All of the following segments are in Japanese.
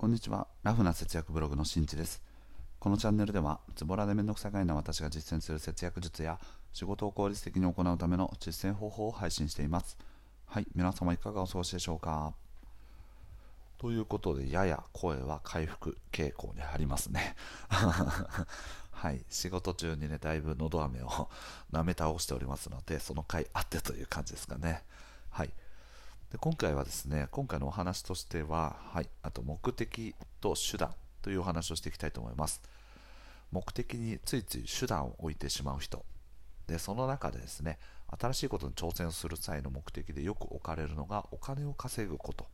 こんにちは。ラフな節約ブログのしんちです。このチャンネルでは、ズボラでめんどくさがいな私が実践する節約術や、仕事を効率的に行うための実践方法を配信しています。はい、皆様いかがお過ごしでしょうか？ということで、やや声は回復傾向にありますね。はい、仕事中にね、だいぶのど飴を舐め倒しておりますので、その回あってという感じですかね。はい。で今回はですね、今回のお話としては、はい、あと目的と手段というお話をしていきたいと思います。目的についつい手段を置いてしまう人。で、その中でですね、新しいことに挑戦する際の目的でよく置かれるのがお金を稼ぐこと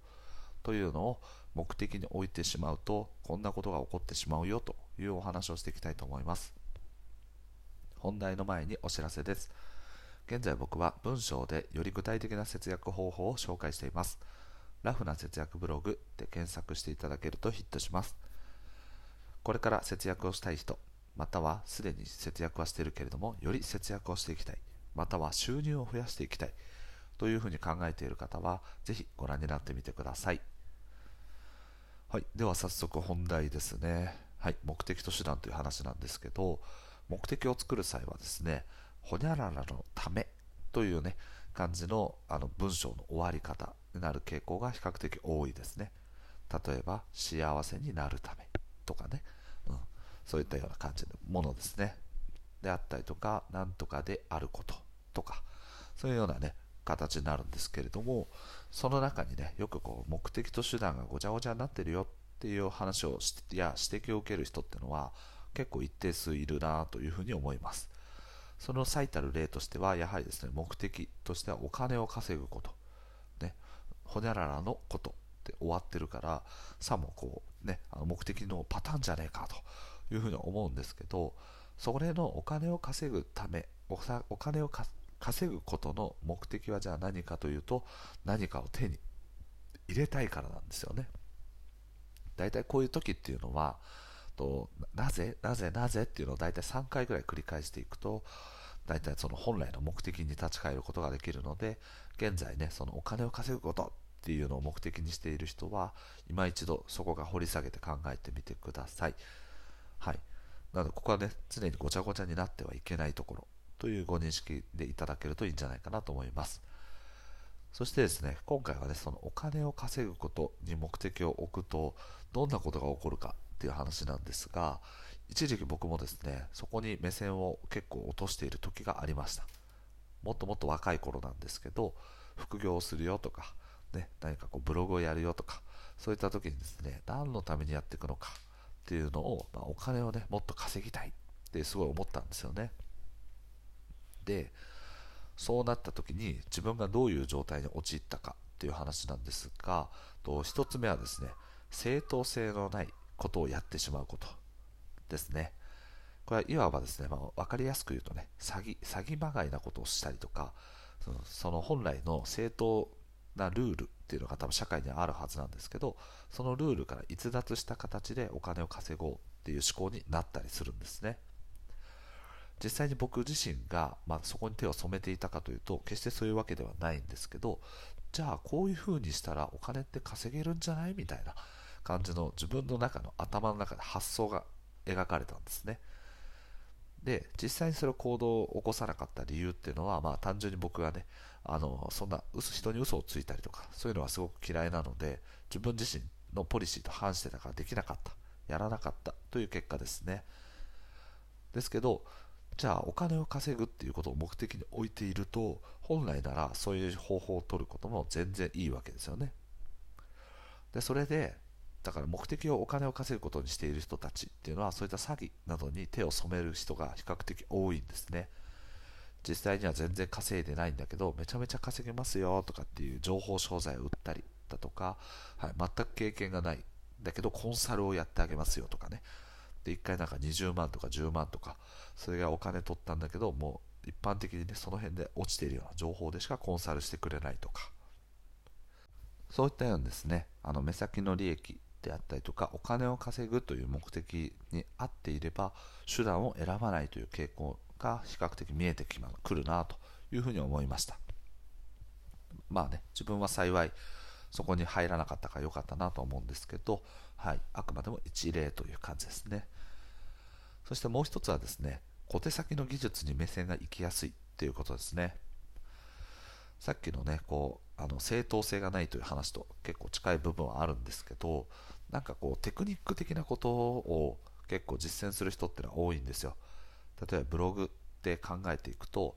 というのを目的に置いてしまうと、こんなことが起こってしまうよというお話をしていきたいと思います。本題の前にお知らせです。現在僕は文章でより具体的な節約方法を紹介しています。ラフな節約ブログで検索していただけるとヒットします。これから節約をしたい人、またはすでに節約はしているけれども、より節約をしていきたい、または収入を増やしていきたいというふうに考えている方は、ぜひご覧になってみてください。はい、では早速本題ですね。はい、目的と手段という話なんですけど、目的を作る際はですね、ほにゃららのためというね、感じのあの文章の終わり方になる傾向が比較的多いですね。例えば、幸せになるためとかね、うん、そういったような感じのものですね。であったりとか、なんとかであることとか、そういうようなね、形になるんですけれども、その中にね、よくこう目的と手段がごちゃごちゃになってるよっていう話をしや指摘を受ける人っていうのは結構一定数いるなというふうに思います。その最たる例としては、やはりですね、目的としてはお金を稼ぐこと。ね、ほにゃららのことって終わってるから、さもこう、ね、あの目的のパターンじゃねえかというふうに思うんですけど、それのお金を稼ぐため、おお金を稼ぐことの目的はじゃあ何かというと、何かを手に入れたいからなんですよね。大体こういう時っていうのは、となぜなぜなぜっていうのを大体3回ぐらい繰り返していくと大体その本来の目的に立ち返ることができるので現在ねそのお金を稼ぐことっていうのを目的にしている人は今一度そこが掘り下げて考えてみてください。はい。なのでここはね常にごちゃごちゃになってはいけないところというご認識でいただけるといいんじゃないかなと思います。そしてですね今回はねそのお金を稼ぐことに目的を置くとどんなことが起こるかっていう話なんですが一時期僕もですねそこに目線を結構落としている時がありました。もっともっと若い頃なんですけど副業をするよとか、ね、何かこうブログをやるよとかそういった時にですね何のためにやっていくのかっていうのを、まあ、お金をねもっと稼ぎたいってすごい思ったんですよね。でそうなった時に自分がどういう状態に陥ったかっていう話なんですがと1つ目はですね正当性のないことをやってしまうことですね。これはいわばですね、まあ、分かりやすく言うとね、詐欺、詐欺まがいなことをしたりとか、そのその本来の正当なルールっていうのが多分社会にはあるはずなんですけど、そのルールから逸脱した形でお金を稼ごうっていう思考になったりするんですね。実際に僕自身が、まあ、そこに手を染めていたかというと、決してそういうわけではないんですけど、じゃあこういう風にしたらお金って稼げるんじゃない？みたいな感じの自分の中の頭の中で発想が描かれたんですね。で、実際にそれを行動を起こさなかった理由っていうのは、まあ単純に僕がね、あの、そんな人に嘘をついたりとか、そういうのはすごく嫌いなので、自分自身のポリシーと反してたからできなかった、やらなかったという結果ですね。ですけど、じゃあお金を稼ぐっていうことを目的に置いていると、本来ならそういう方法を取ることも全然いいわけですよね。で、それで、だから目的をお金を稼ぐことにしている人たちっていうのはそういった詐欺などに手を染める人が比較的多いんですね。実際には全然稼いでないんだけどめちゃめちゃ稼げますよとかっていう情報商材を売ったりだとか、はい、全く経験がない。だけどコンサルをやってあげますよとかね。で1回なんか20万とか10万とかそれがお金取ったんだけどもう一般的にねその辺で落ちているような情報でしかコンサルしてくれないとか。そういったようなですねあの目先の利益であったりとかお金を稼ぐという目的に合っていれば手段を選ばないという傾向が比較的見えてきまくるなというふうに思いました。まあね自分は幸いそこに入らなかったから良かったなと思うんですけど、はい、あくまでも一例という感じですね。そしてもう一つはですね小手先の技術に目線が行きやすいっていうことですね。さっきのねこうあの正当性がないという話と結構近い部分はあるんですけどなんかこうテクニック的なことを結構実践する人ってのは多いんですよ。例えばブログって考えていくと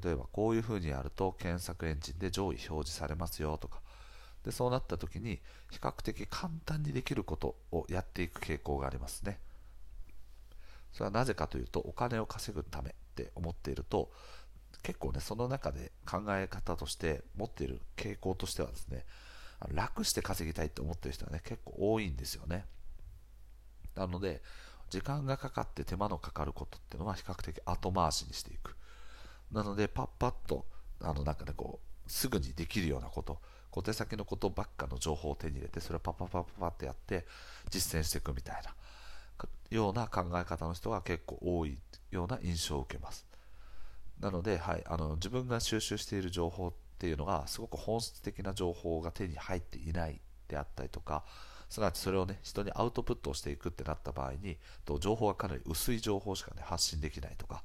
例えばこういうふうにやると検索エンジンで上位表示されますよとか。でそうなった時に比較的簡単にできることをやっていく傾向がありますね。それはなぜかというとお金を稼ぐためって思っていると結構ねその中で考え方として持っている傾向としてはですね楽して稼ぎたいって思ってる人はね結構多いんですよね。なので時間がかかって手間のかかることっていうのは比較的後回しにしていく。なのでパッパッとあのなんかねこうすぐにできるようなこと小手先のことばっかの情報を手に入れてそれをパッパッパッパッってやって実践していくみたいなような考え方の人が結構多いような印象を受けます。なので、はい、あの自分が収集している情報っていうのがすごく本質的な情報が手に入っていないであったりとかすなわちそれをね人にアウトプットをしていくってなった場合にと情報がかなり薄い情報しか、ね、発信できないとか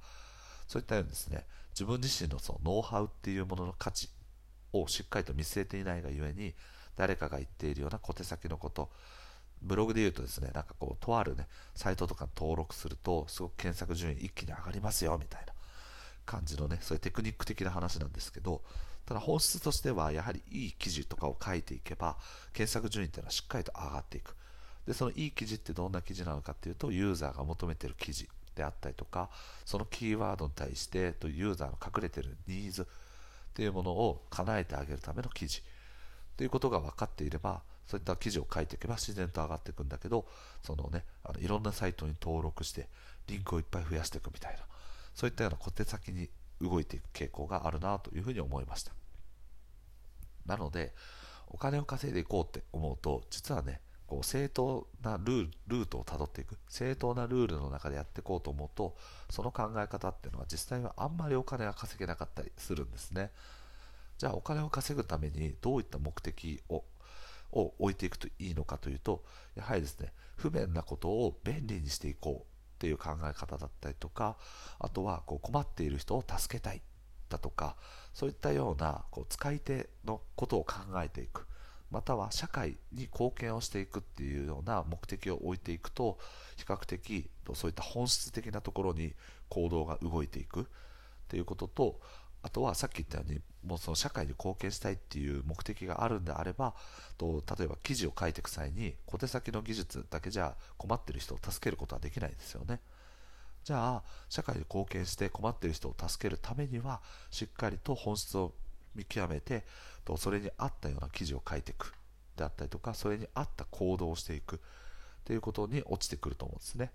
そういったようにですね自分自身のそのノウハウっていうものの価値をしっかりと見据えていないがゆえに誰かが言っているような小手先のことブログで言うとですねなんかこうとあるねサイトとか登録するとすごく検索順位一気に上がりますよみたいな感じのねそういうテクニック的な話なんですけどただ本質としてはやはりいい記事とかを書いていけば検索順位っていうのはしっかりと上がっていく。でそのいい記事ってどんな記事なのかっていうとユーザーが求めてる記事であったりとかそのキーワードに対してとユーザーの隠れてるニーズっていうものを叶えてあげるための記事。ということが分かっていればそういった記事を書いていけば自然と上がっていくんだけどそのねあのいろんなサイトに登録してリンクをいっぱい増やしていくみたいなそういったような小手先に動いていく傾向があるなというふうに思いました。なのでお金を稼いでいこうって思うと実はねこう正当なルールートをたどっていく。正当なルールの中でやっていこうと思うとその考え方っていうのは実際はあんまりお金が稼げなかったりするんですね。じゃあお金を稼ぐためにどういった目的をを置いていくといいのかというとやはりですね不便なことを便利にしていこう。っていう考え方だったりとかあとはこう困っている人を助けたいだとかそういったようなこう使い手のことを考えていく。または社会に貢献をしていくっていうような目的を置いていくと比較的そういった本質的なところに行動が動いていくっていうこととあとはさっき言ったようにもうその社会に貢献したいっていう目的があるんであればと例えば記事を書いていく際に小手先の技術だけじゃ困ってる人を助けることはできないですよね。じゃあ社会に貢献して困ってる人を助けるためにはしっかりと本質を見極めてとそれに合ったような記事を書いていくであったりとかそれに合った行動をしていくっていうことに落ちてくると思うんですね。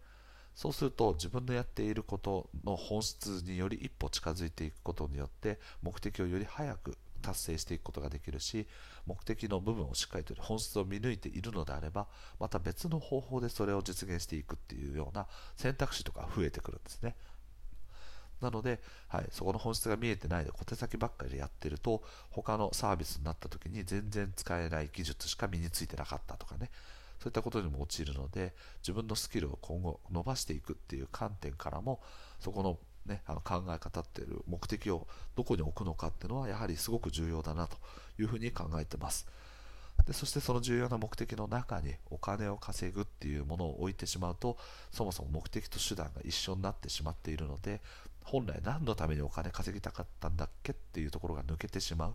そうすると自分のやっていることの本質により一歩近づいていくことによって目的をより早く達成していくことができるし目的の部分をしっかりと本質を見抜いているのであればまた別の方法でそれを実現していくっていうような選択肢とか増えてくるんですね。なので、はい、そこの本質が見えてないで小手先ばっかりでやってると他のサービスになった時に全然使えない技術しか身についてなかったとかね。そういったことにも陥るので自分のスキルを今後伸ばしていくっていう観点からもそこの,、ね、あの考え方っていう目的をどこに置くのかっていうのはやはりすごく重要だなというふうに考えてます。でそしてその重要な目的の中にお金を稼ぐっていうものを置いてしまうとそもそも目的と手段が一緒になってしまっているので本来何のためにお金稼ぎたかったんだっけっていうところが抜けてしまう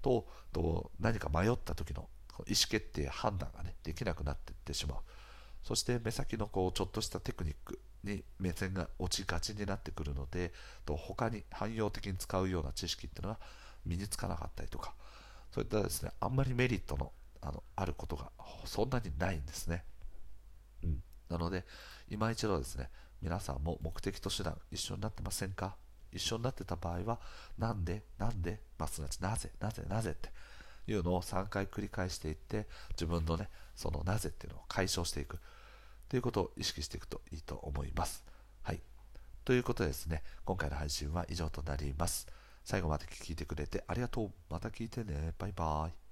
とと何か迷った時の意思決定判断が、ね、できなくなっていってしまう。そして目先のこうちょっとしたテクニックに目線が落ちがちになってくるのでと他に汎用的に使うような知識っていうのは身につかなかったりとか。そういったですねあんまりメリットのあのあることがそんなにないんですね、うん、なので今一度ですね皆さんも目的と手段一緒になってませんか？一緒になってた場合はなんでなんで、まあ、すなわちなぜなぜなぜっていうのを3回繰り返していって自分のねそのなぜっていうのを解消していく。ということを意識していくといいと思います。はい。ということでですね。今回の配信は以上となります。最後まで聞いてくれてありがとう。また聞いてね。バイバーイ。